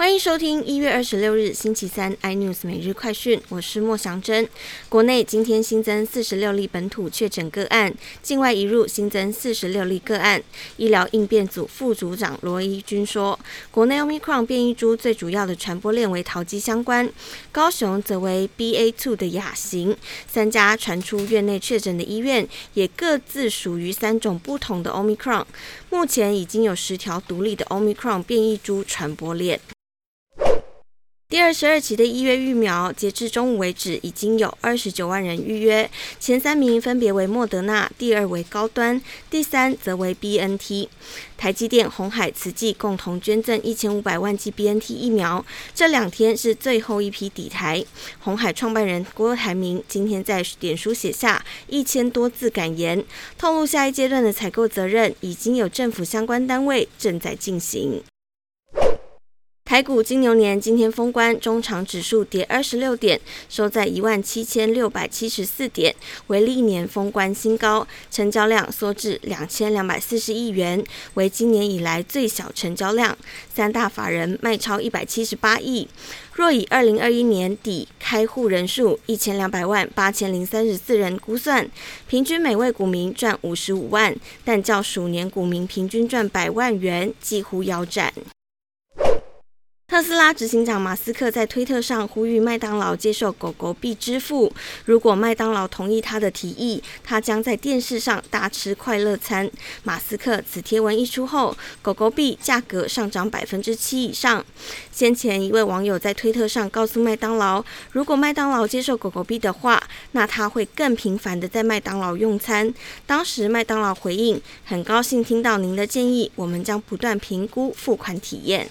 欢迎收听一月二十六日星期三 iNews 每日快讯，我是莫祥珍。国内今天新增四十六例本土确诊个案，境外移入新增四十六例个案。医疗应变组副组长罗一军说，国内 Omicron 变异株最主要的传播链为桃机相关，高雄则为 BA.2 的亚型。三家传出院内确诊的医院也各自属于三种不同的 Omicron，目前已经有十条独立的 Omicron 变异株传播链。第二十二期的一月疫苗，截至中午为止，已经有二十九万人预约。前三名分别为莫德纳，第二为高端，第三则为 B N T。台积电、红海、慈济共同捐赠一千五百万剂 B N T 疫苗。这两天是最后一批抵台。红海创办人郭台铭今天在点书写下一千多字感言，透露下一阶段的采购责任已经有政府相关单位正在进行。台股金牛年今天封关，中场指数跌二十六点，收在一万七千六百七十四点，为历年封关新高，成交量缩至两千两百四十亿元，为今年以来最小成交量。三大法人卖超一百七十八亿。若以二零二一年底开户人数一千两百万八千零三十四人估算，平均每位股民赚五十五万，但较鼠年股民平均赚百万元几乎腰斩。特斯拉执行长马斯克在推特上呼吁麦当劳接受狗狗币支付。如果麦当劳同意他的提议，他将在电视上大吃快乐餐。马斯克此贴文一出后，狗狗币价格上涨百分之七以上。先前一位网友在推特上告诉麦当劳，如果麦当劳接受狗狗币的话，那他会更频繁的在麦当劳用餐。当时麦当劳回应：很高兴听到您的建议，我们将不断评估付款体验。